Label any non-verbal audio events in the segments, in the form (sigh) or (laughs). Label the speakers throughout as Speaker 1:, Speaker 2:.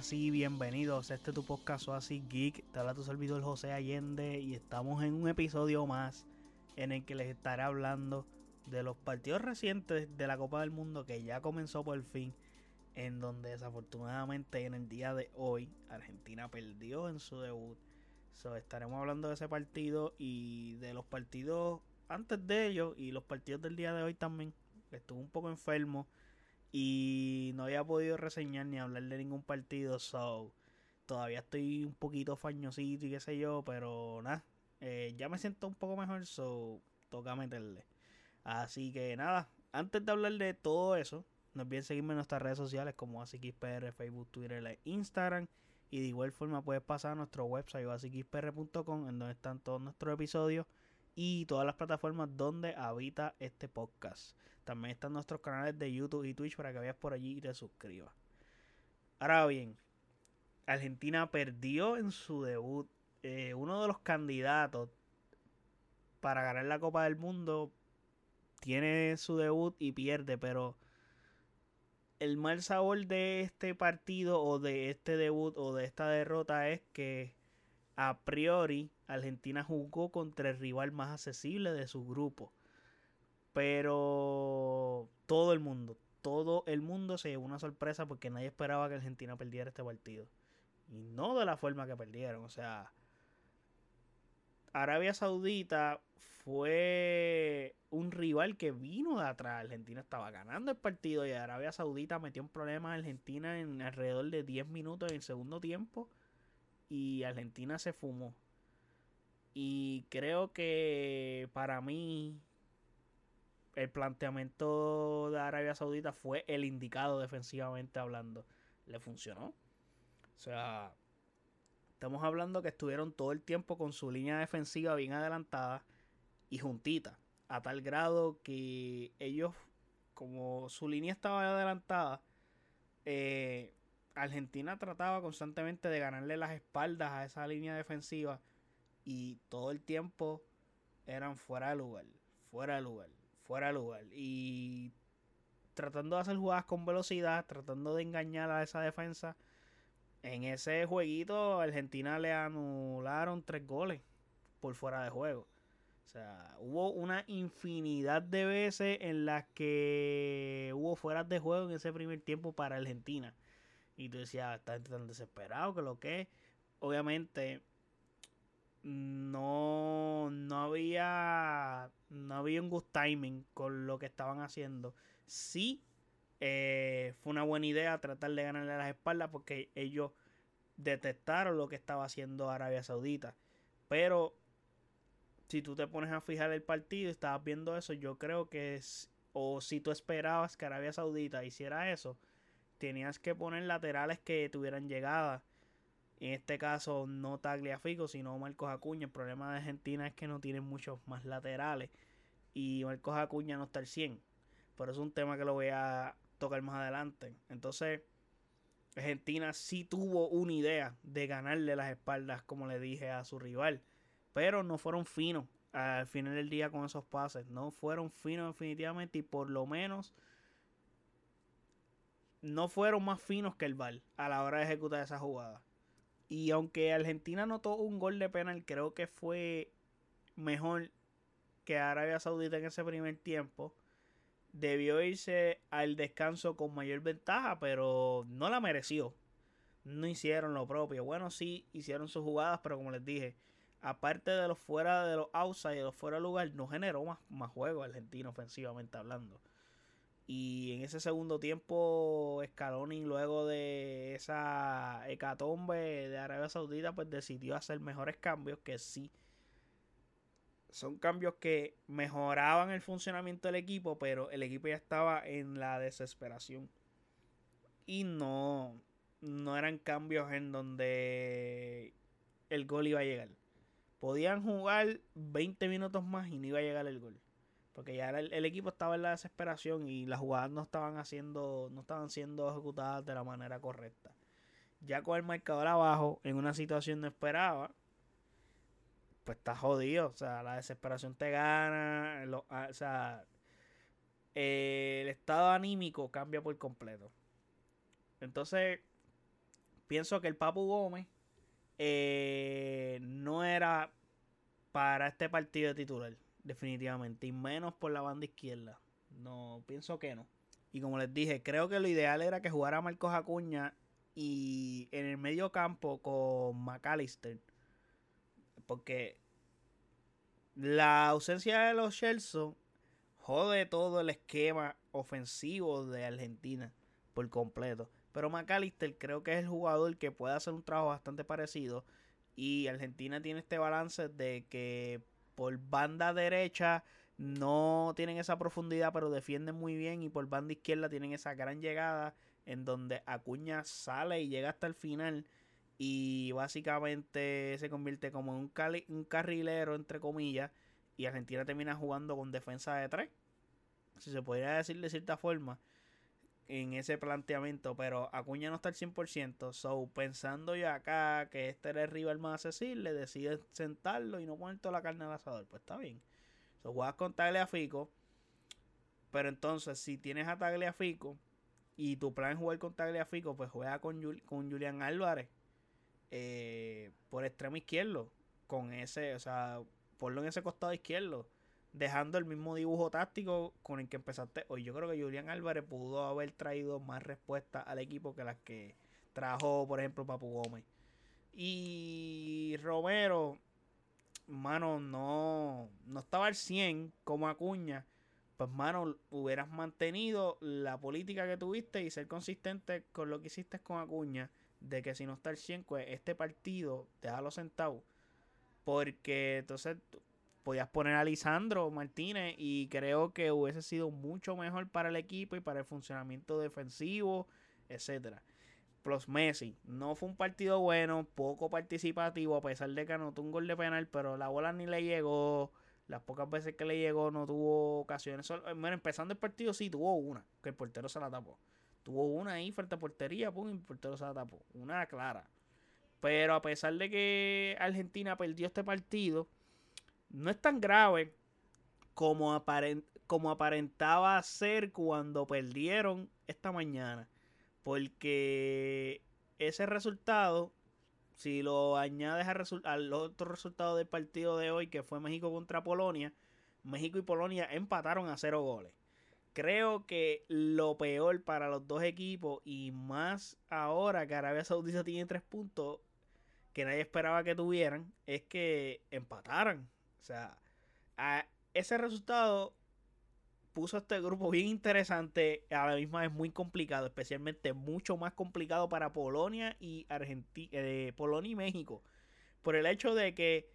Speaker 1: así, bienvenidos. Este es tu podcast así geek. Te habla tu servidor José Allende y estamos en un episodio más en el que les estaré hablando de los partidos recientes de la Copa del Mundo que ya comenzó por fin, en donde desafortunadamente en el día de hoy Argentina perdió en su debut. So, estaremos hablando de ese partido y de los partidos antes de ello y los partidos del día de hoy también. Estuve un poco enfermo y no había podido reseñar ni hablar de ningún partido, so todavía estoy un poquito fañosito y qué sé yo, pero nada, eh, ya me siento un poco mejor, so toca meterle. Así que nada, antes de hablar de todo eso, no olviden seguirme en nuestras redes sociales como AsiXPR, Facebook, Twitter e Instagram. Y de igual forma puedes pasar a nuestro website asixpr.com en donde están todos nuestros episodios y todas las plataformas donde habita este podcast. También están nuestros canales de YouTube y Twitch para que vayas por allí y te suscribas. Ahora bien, Argentina perdió en su debut. Eh, uno de los candidatos para ganar la Copa del Mundo tiene su debut y pierde, pero el mal sabor de este partido o de este debut o de esta derrota es que a priori Argentina jugó contra el rival más accesible de su grupo. Pero todo el mundo, todo el mundo se llevó una sorpresa porque nadie esperaba que Argentina perdiera este partido. Y no de la forma que perdieron. O sea, Arabia Saudita fue un rival que vino de atrás. Argentina estaba ganando el partido y Arabia Saudita metió un problema a Argentina en alrededor de 10 minutos en el segundo tiempo. Y Argentina se fumó. Y creo que para mí el planteamiento de Arabia Saudita fue el indicado defensivamente hablando. Le funcionó. O sea, estamos hablando que estuvieron todo el tiempo con su línea defensiva bien adelantada y juntita. A tal grado que ellos, como su línea estaba adelantada, eh, Argentina trataba constantemente de ganarle las espaldas a esa línea defensiva y todo el tiempo eran fuera de lugar, fuera de lugar, fuera de lugar. Y tratando de hacer jugadas con velocidad, tratando de engañar a esa defensa. En ese jueguito, Argentina le anularon tres goles por fuera de juego. O sea, hubo una infinidad de veces en las que hubo fuera de juego en ese primer tiempo para Argentina. Y tú decías, está tan desesperado que lo que Obviamente, no, no había no había un good timing con lo que estaban haciendo. Sí, eh, fue una buena idea tratar de ganarle las espaldas porque ellos detectaron lo que estaba haciendo Arabia Saudita. Pero si tú te pones a fijar el partido y estabas viendo eso, yo creo que es, o si tú esperabas que Arabia Saudita hiciera eso, tenías que poner laterales que tuvieran llegada en este caso, no Tagliafico, sino Marcos Acuña. El problema de Argentina es que no tienen muchos más laterales. Y Marcos Acuña no está al 100. Pero es un tema que lo voy a tocar más adelante. Entonces, Argentina sí tuvo una idea de ganarle las espaldas, como le dije a su rival. Pero no fueron finos al final del día con esos pases. No fueron finos definitivamente y por lo menos no fueron más finos que el Val a la hora de ejecutar esa jugada. Y aunque Argentina anotó un gol de penal, creo que fue mejor que Arabia Saudita en ese primer tiempo. Debió irse al descanso con mayor ventaja, pero no la mereció. No hicieron lo propio. Bueno, sí hicieron sus jugadas, pero como les dije, aparte de los fuera de los outside, de los fuera de lugar, no generó más, más juego Argentina ofensivamente hablando. Y en ese segundo tiempo, Scaloni, luego de esa hecatombe de Arabia Saudita, pues decidió hacer mejores cambios que sí. Son cambios que mejoraban el funcionamiento del equipo, pero el equipo ya estaba en la desesperación. Y no, no eran cambios en donde el gol iba a llegar. Podían jugar 20 minutos más y no iba a llegar el gol. Porque ya el, equipo estaba en la desesperación y las jugadas no estaban haciendo, no estaban siendo ejecutadas de la manera correcta. Ya con el marcador abajo, en una situación no esperaba, pues está jodido. O sea, la desesperación te gana. Ah, o sea, el estado anímico cambia por completo. Entonces, pienso que el Papu Gómez eh, no era para este partido de titular, definitivamente, y menos por la banda izquierda. No, pienso que no. Y como les dije, creo que lo ideal era que jugara Marcos Acuña y en el medio campo con McAllister. Porque la ausencia de los Chelsea jode todo el esquema ofensivo de Argentina por completo. Pero McAllister creo que es el jugador que puede hacer un trabajo bastante parecido. Y Argentina tiene este balance de que por banda derecha no tienen esa profundidad, pero defienden muy bien. Y por banda izquierda tienen esa gran llegada en donde Acuña sale y llega hasta el final. Y básicamente se convierte como en un, un carrilero, entre comillas. Y Argentina termina jugando con defensa de tres. Si se podría decir de cierta forma en ese planteamiento, pero Acuña no está al 100%. So, pensando yo acá que este era el rival más accesible, decide sentarlo y no poner toda la carne al asador. Pues está bien. So, juegas con Tagliafico. Pero entonces, si tienes a Tagliafico y tu plan es jugar con Tagliafico, pues juega con, con Julián Álvarez eh, por extremo izquierdo. Con ese, o sea, ponlo en ese costado izquierdo dejando el mismo dibujo táctico con el que empezaste hoy. Yo creo que Julián Álvarez pudo haber traído más respuestas al equipo que las que trajo, por ejemplo, Papu Gómez. Y Romero, mano, no, no estaba al 100 como Acuña. Pues, mano, hubieras mantenido la política que tuviste y ser consistente con lo que hiciste con Acuña. De que si no está al 100, pues este partido, déjalo sentado. Porque entonces podías poner a Lisandro Martínez y creo que hubiese sido mucho mejor para el equipo y para el funcionamiento defensivo, etcétera. Plus Messi, no fue un partido bueno, poco participativo, a pesar de que anotó un gol de penal, pero la bola ni le llegó. Las pocas veces que le llegó no tuvo ocasiones. Bueno, empezando el partido sí tuvo una, que el portero se la tapó. Tuvo una ahí frente portería, pum, y el portero se la tapó. Una clara. Pero a pesar de que Argentina perdió este partido, no es tan grave como, como aparentaba ser cuando perdieron esta mañana. Porque ese resultado, si lo añades al otro resultado del partido de hoy, que fue México contra Polonia, México y Polonia empataron a cero goles. Creo que lo peor para los dos equipos, y más ahora que Arabia Saudita tiene tres puntos que nadie esperaba que tuvieran, es que empataran. O sea, ese resultado puso a este grupo bien interesante, a la misma vez muy complicado, especialmente mucho más complicado para Polonia y Argentina, eh, Polonia y México, por el hecho de que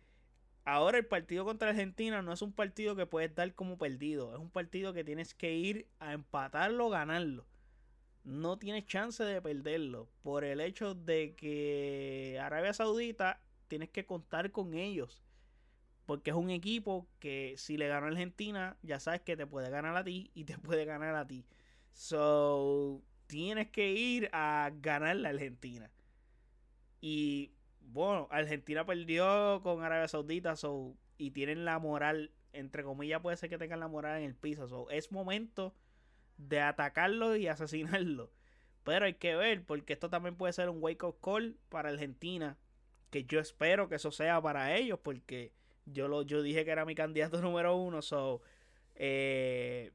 Speaker 1: ahora el partido contra Argentina no es un partido que puedes dar como perdido, es un partido que tienes que ir a empatarlo ganarlo. No tienes chance de perderlo. Por el hecho de que Arabia Saudita tienes que contar con ellos porque es un equipo que si le gana a Argentina, ya sabes que te puede ganar a ti y te (laughs) puede ganar a ti. So, tienes que ir a ganar la Argentina. Y bueno, Argentina perdió con Arabia Saudita, so, y tienen la moral, entre comillas, puede ser que tengan la moral en el piso. So, es momento de atacarlo y asesinarlo. Pero hay que ver, porque esto también puede ser un wake-up call para Argentina. Que yo espero que eso sea para ellos, porque yo, lo, yo dije que era mi candidato (laughs) número uno. So, eh,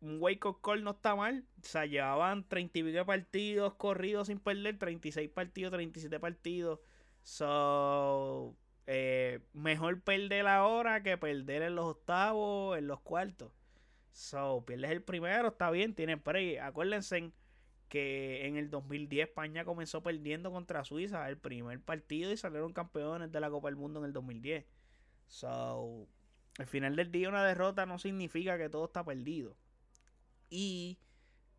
Speaker 1: un wake up call no está mal. O llevaban 30 y pico partidos corridos sin perder. 36 partidos, 37 partidos. So, eh, mejor perder ahora que perder en los octavos, en los cuartos. So, pierdes el primero, está bien, tienen ahí Acuérdense que en el 2010 España comenzó perdiendo contra Suiza el primer partido y salieron campeones de la Copa del Mundo en el 2010. So, al final del día una derrota no significa que todo está perdido. Y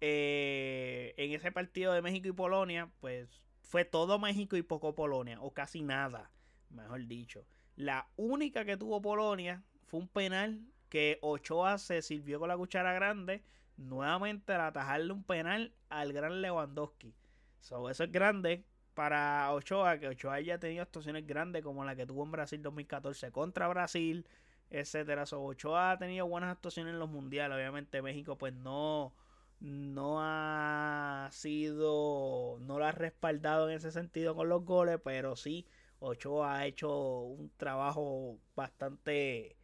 Speaker 1: eh, en ese partido de México y Polonia, pues fue todo México y poco Polonia, o casi nada, mejor dicho. La única que tuvo Polonia fue un penal que Ochoa se sirvió con la cuchara grande, nuevamente al atajarle un penal al gran Lewandowski. So, eso es grande, para Ochoa, que Ochoa ya ha tenido actuaciones grandes como la que tuvo en Brasil 2014 contra Brasil, etcétera. Ochoa ha tenido buenas actuaciones en los mundiales. Obviamente México pues no, no ha sido, no lo ha respaldado en ese sentido con los goles, pero sí, Ochoa ha hecho un trabajo bastante,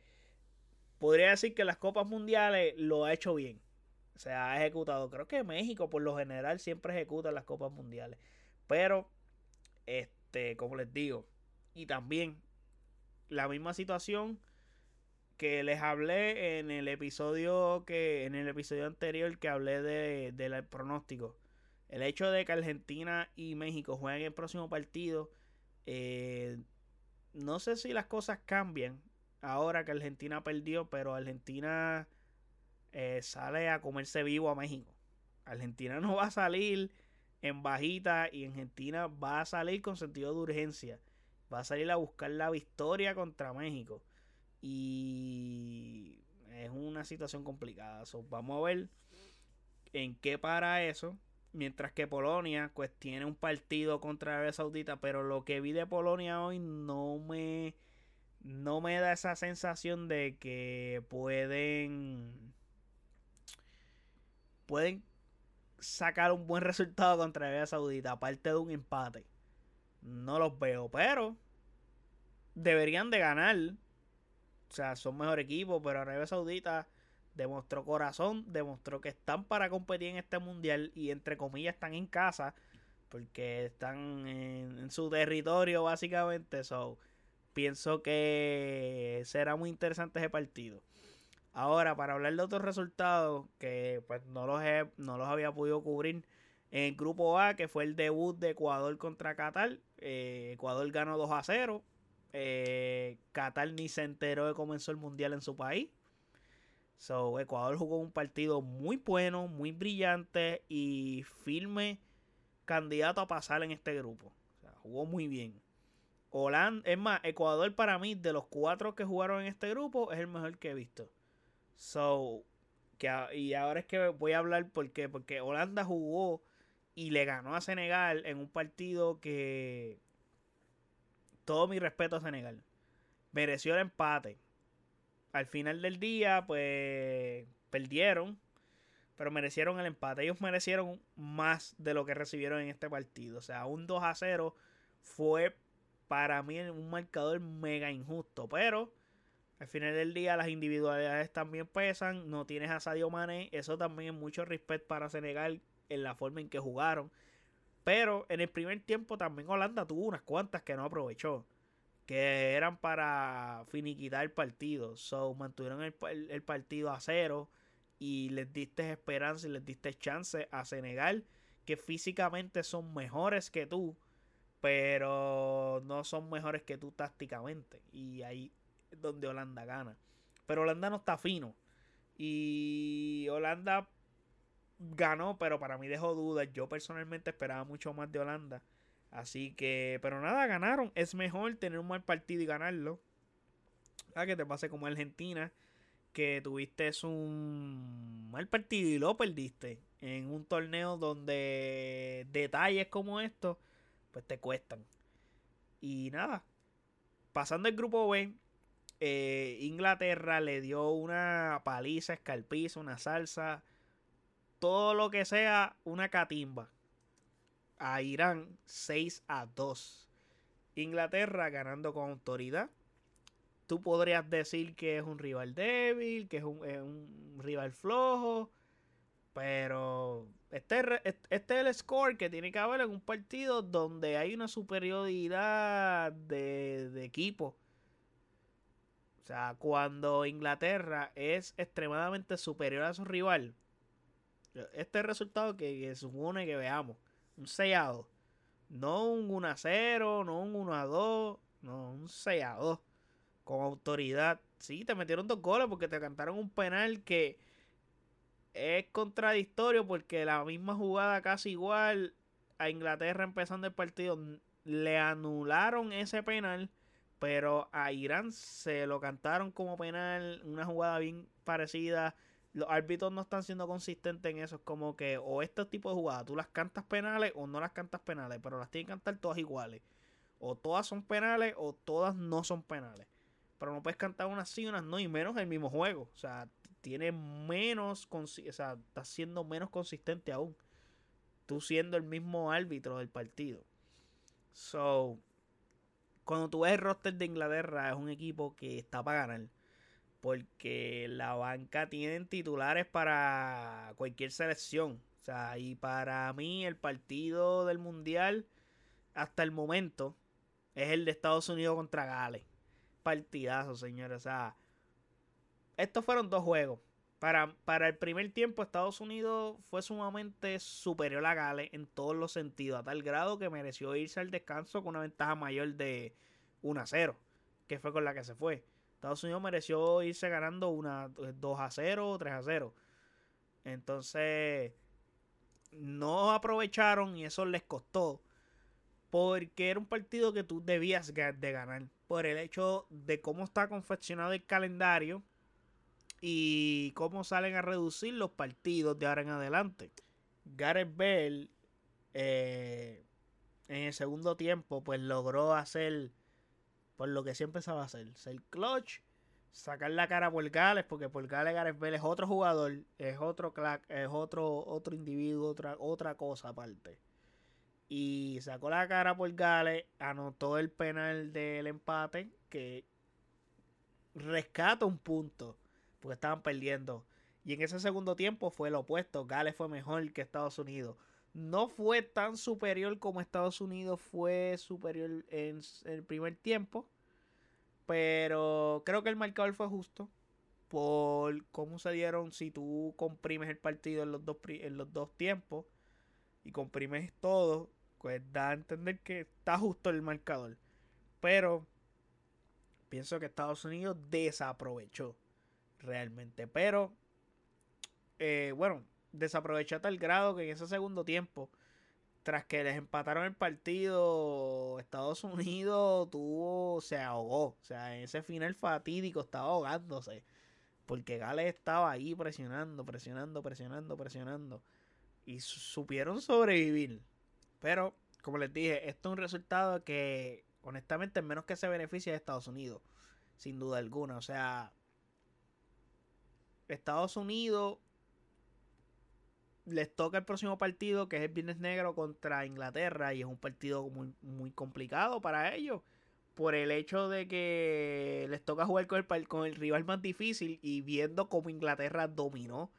Speaker 1: podría decir que las Copas Mundiales lo ha hecho bien. Se ha ejecutado. Creo que México por lo general siempre ejecuta las Copas Mundiales. Pero, este, como les digo, y también la misma situación que les hablé en el episodio que en el episodio anterior que hablé de, del pronóstico. El hecho de que Argentina y México jueguen el próximo partido, eh, no sé si las cosas cambian ahora que Argentina perdió, pero Argentina eh, sale a comerse vivo a México. Argentina (laughs) no va a salir en bajita y Argentina va a salir con sentido de urgencia. Va a salir a buscar la victoria contra México. Y es una situación complicada. vamos a ver en qué para eso. Mientras que Polonia pues tiene un partido contra Arabia Saudita. Pero lo que vi de Polonia hoy no me, no me da esa sensación de que pueden pueden sacar un buen resultado contra Arabia Saudita, aparte de un empate. No los veo, pero deberían de ganar. O sea, son mejor equipo, pero Arabia Saudita demostró corazón, demostró que están para competir en este mundial y entre comillas están en casa porque están en, su territorio básicamente. So, pienso que será muy interesante ese partido. Ahora, para hablar de otros resultados que pues no los, no los había podido cubrir. En el grupo A, que fue el debut de Ecuador contra Qatar. Eh, Ecuador ganó 2 a 0. Eh, Qatar ni se enteró de comenzó el mundial en su país. So, Ecuador jugó un partido muy bueno, muy brillante y firme candidato a pasar en este grupo. O sea, jugó muy bien. Holanda, es más, Ecuador para mí, de los cuatro que jugaron en este grupo, es el mejor que he visto. So, que, y ahora es que voy a hablar porque, porque Holanda jugó y le ganó a Senegal en un partido que todo mi respeto a Senegal. Mereció el empate. Al final del día, pues perdieron, pero merecieron el empate. Ellos merecieron más de lo que recibieron en este partido. O sea, un 2 a 0 fue para mí un marcador mega injusto. Pero al final del día las individualidades también pesan. No tienes a Sadio Mane. Eso también es mucho respeto para Senegal en la forma en que jugaron. Pero en el primer tiempo también Holanda tuvo unas cuantas que no aprovechó. Que eran para finiquitar el partido. So mantuvieron el, partido a cero. Y les diste esperanza y les diste chance a Senegal. Que físicamente son mejores que tú. Pero no son mejores que tú tácticamente. Y ahí donde Holanda gana. Pero Holanda no está fino. Y Holanda ganó, pero para mí dejó dudas. Yo personalmente esperaba mucho más de Holanda. Así que, pero nada, ganaron. Es mejor tener un mal partido y ganarlo. A que te pase como Argentina, que tuviste un mal partido y lo perdiste. En un torneo donde detalles como estos, pues te cuestan. Y nada, pasando el grupo B, eh, Inglaterra le dio una paliza, escalpiza, una salsa todo lo que sea una catimba. A Irán 6 a 2. Inglaterra ganando con autoridad. Tú podrías decir que es un rival débil, que es un, rival flojo. Pero este, este, es el score que tiene que haber en un partido donde hay una superioridad de, de equipo. O sea, cuando Inglaterra es extremadamente superior a su rival, este resultado que, supone que veamos. Un 6 a 2. No un 1 a 0, no un 1 a 2. No, un 6 a 2. Con autoridad. Sí, te metieron dos goles porque te cantaron un penal que es contradictorio porque la misma jugada casi igual a Inglaterra empezando el partido le anularon ese penal, pero a Irán se lo cantaron como penal, una jugada bien parecida los árbitros no están siendo consistentes en eso. Es como que o este tipo de jugadas tú las cantas penales o no las cantas penales, pero las tienen que cantar todas iguales. O todas son penales o todas no son penales. Pero no puedes cantar unas sí, unas no, y menos el mismo juego. O sea, tiene menos, o sea, está siendo menos consistente aún. Tú siendo el mismo árbitro del partido. So, cuando tú ves el roster de Inglaterra, es un equipo que está para ganar. Porque la banca tiene titulares para cualquier selección. O sea, y para mí el partido del Mundial hasta el momento es el de Estados Unidos contra Gales. Partidazo, señores. O sea, estos fueron dos juegos. Para, para, el primer tiempo, Estados Unidos fue sumamente superior a Gales en todos los sentidos, a tal grado que mereció irse al descanso con una ventaja mayor de 1 a 0, que fue con la que se fue. Estados Unidos mereció irse ganando una 2 a 0 o 3 a 0. Entonces, no aprovecharon y eso les costó. Porque era un partido que tú debías de ganar. Por el hecho de cómo está confeccionado el calendario y cómo salen a reducir los partidos de ahora en adelante. Gareth Bell eh, en el segundo tiempo pues logró hacer por lo que siempre sabe hacer, ser clutch, sacar la cara por Gales, porque por Gales Gareth Bell es otro jugador, es otro clack, es otro, otro individuo, otra, otra cosa aparte. Y sacó la cara por Gales, anotó el penal del empate, que rescata un punto, porque estaban perdiendo. Y en ese segundo tiempo fue lo opuesto, Gales fue mejor que Estados Unidos. No fue tan superior como Estados Unidos fue superior en el primer tiempo. Pero creo que el marcador fue justo. Por cómo se dieron. Si tú comprimes el partido en los dos, en los dos tiempos. Y comprimes todo. Pues da a entender que está justo el marcador. Pero pienso que Estados Unidos desaprovechó realmente. Pero eh, bueno, desaprovechó a tal grado que en ese segundo tiempo, tras que les empataron el partido, Estados Unidos (laughs) tuvo, se ahogó. O sea, en ese final fatídico estaba ahogándose. Porque Gales estaba ahí presionando, presionando, presionando, presionando. Y supieron sobrevivir. Pero, como les dije, esto es un resultado que, honestamente, menos que se beneficia de Estados Unidos. Sin duda alguna. O sea, Estados Unidos les toca el próximo partido, que es el Viernes Negro contra Inglaterra, y es un partido muy, muy complicado para ellos. Por el hecho de que les toca jugar con el, con el rival más difícil y viendo cómo Inglaterra dominó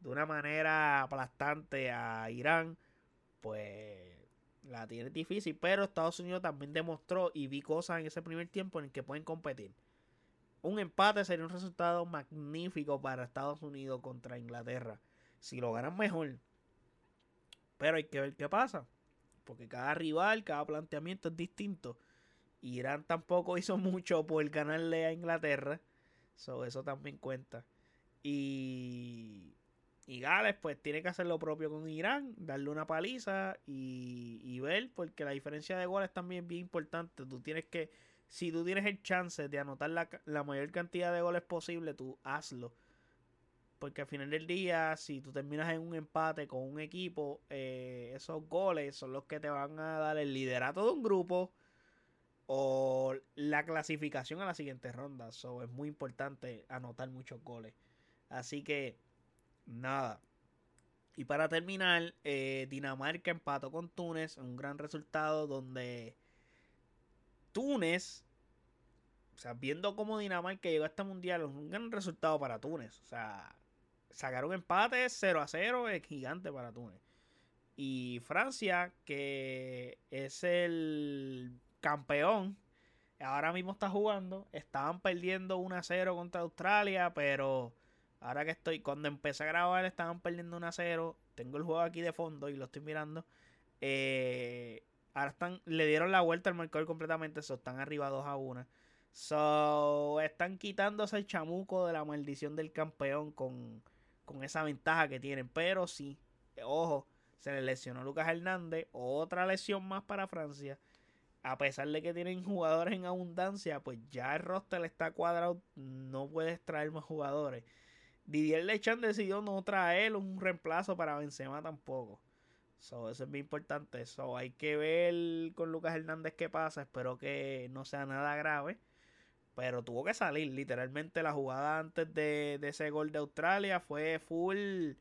Speaker 1: de una manera aplastante a Irán, pues la tiene difícil. Pero Estados Unidos también demostró y vi cosas en ese primer tiempo en el que pueden competir. Un empate sería un resultado magnífico para Estados Unidos contra Inglaterra si lo ganan mejor. Pero hay que ver qué pasa. Porque cada rival, cada planteamiento es distinto. Irán tampoco (laughs) hizo mucho por ganarle a Inglaterra. So, eso también cuenta. Y, y Gales pues tiene que hacer lo propio con Irán. Darle una paliza y, y ver. Porque la diferencia de goles también es bien importante. Tú tienes que... Si tú tienes el chance de anotar la, la mayor cantidad de goles posible, tú hazlo porque al final del día, si tú terminas en un empate con un equipo, eh, esos goles son los que te van a dar el liderato de un grupo o la clasificación a la siguiente ronda. So, es muy importante anotar muchos goles. Así que, nada. Y para terminar, eh, Dinamarca empató con Túnez. Un gran resultado donde Túnez, o sea, viendo cómo Dinamarca llegó a este mundial, un gran resultado para Túnez. O sea, sacar un empate 0 a 0 es gigante para Túnez. Y Francia, que es el campeón, ahora mismo está jugando. Estaban perdiendo 1 a 0 contra Australia, pero ahora que estoy, cuando empecé a grabar, estaban perdiendo 1 a 0. Tengo el juego aquí de fondo y lo estoy mirando. Eh, ahora están, le dieron la vuelta al marcador completamente, so, están arriba 2 a 1. So, están quitándose el chamuco de la maldición del campeón con con esa ventaja que tienen. Pero sí, ojo, se le lesionó Lucas Hernández, otra lesión más para Francia. A pesar de que tienen jugadores en abundancia, pues ya el roster está cuadrado, no puedes traer más jugadores. Didier Lechan decidió no traer un reemplazo para Benzema tampoco. Eso es muy importante. eso hay que ver con Lucas Hernández qué pasa. Espero que no sea nada grave. Pero tuvo que salir. Literalmente la jugada antes de, ese gol de Australia fue full.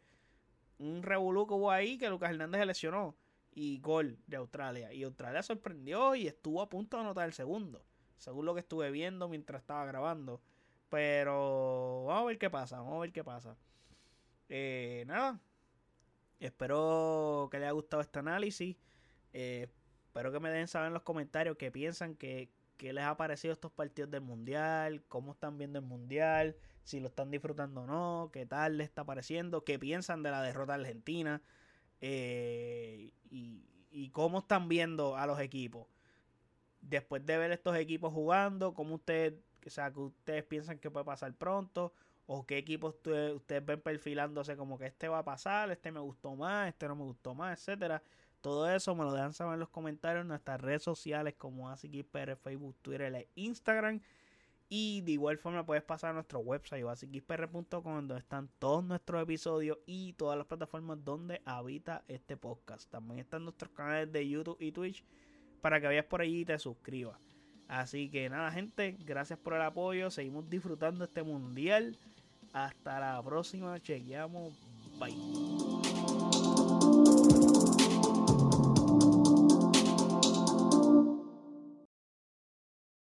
Speaker 1: Un revolú hubo ahí que Lucas Hernández se lesionó. Y gol de Australia. Y Australia sorprendió y estuvo a punto de anotar el segundo. Según lo que estuve viendo mientras estaba grabando. Pero vamos a ver qué pasa. Vamos a ver qué pasa. Eh, nada. Espero que les haya gustado este análisis. Eh, espero que me dejen saber en los comentarios qué piensan, que, qué les ha parecido estos partidos del Mundial, cómo están viendo el Mundial, si lo están disfrutando o no, qué tal les está pareciendo, qué piensan de la derrota argentina eh, y, y, cómo están viendo a los equipos. Después de ver estos equipos jugando, cómo ustedes, o sea, que ustedes piensan que puede pasar pronto o qué equipos ustedes, ustedes ven perfilándose como que este va a pasar, este me gustó más, este no me gustó más, etcétera. Todo eso me lo dejan saber en los comentarios en nuestras redes sociales como AsiKisPR, Facebook, Twitter e Instagram. Y de igual forma puedes pasar a nuestro website basikispr.com donde están todos nuestros episodios y todas las plataformas donde habita este podcast. También están nuestros canales de YouTube y Twitch para que vayas por allí y te suscribas. Así que nada gente, gracias por el apoyo. Seguimos disfrutando este mundial. Hasta la próxima. Chequeamos. Bye.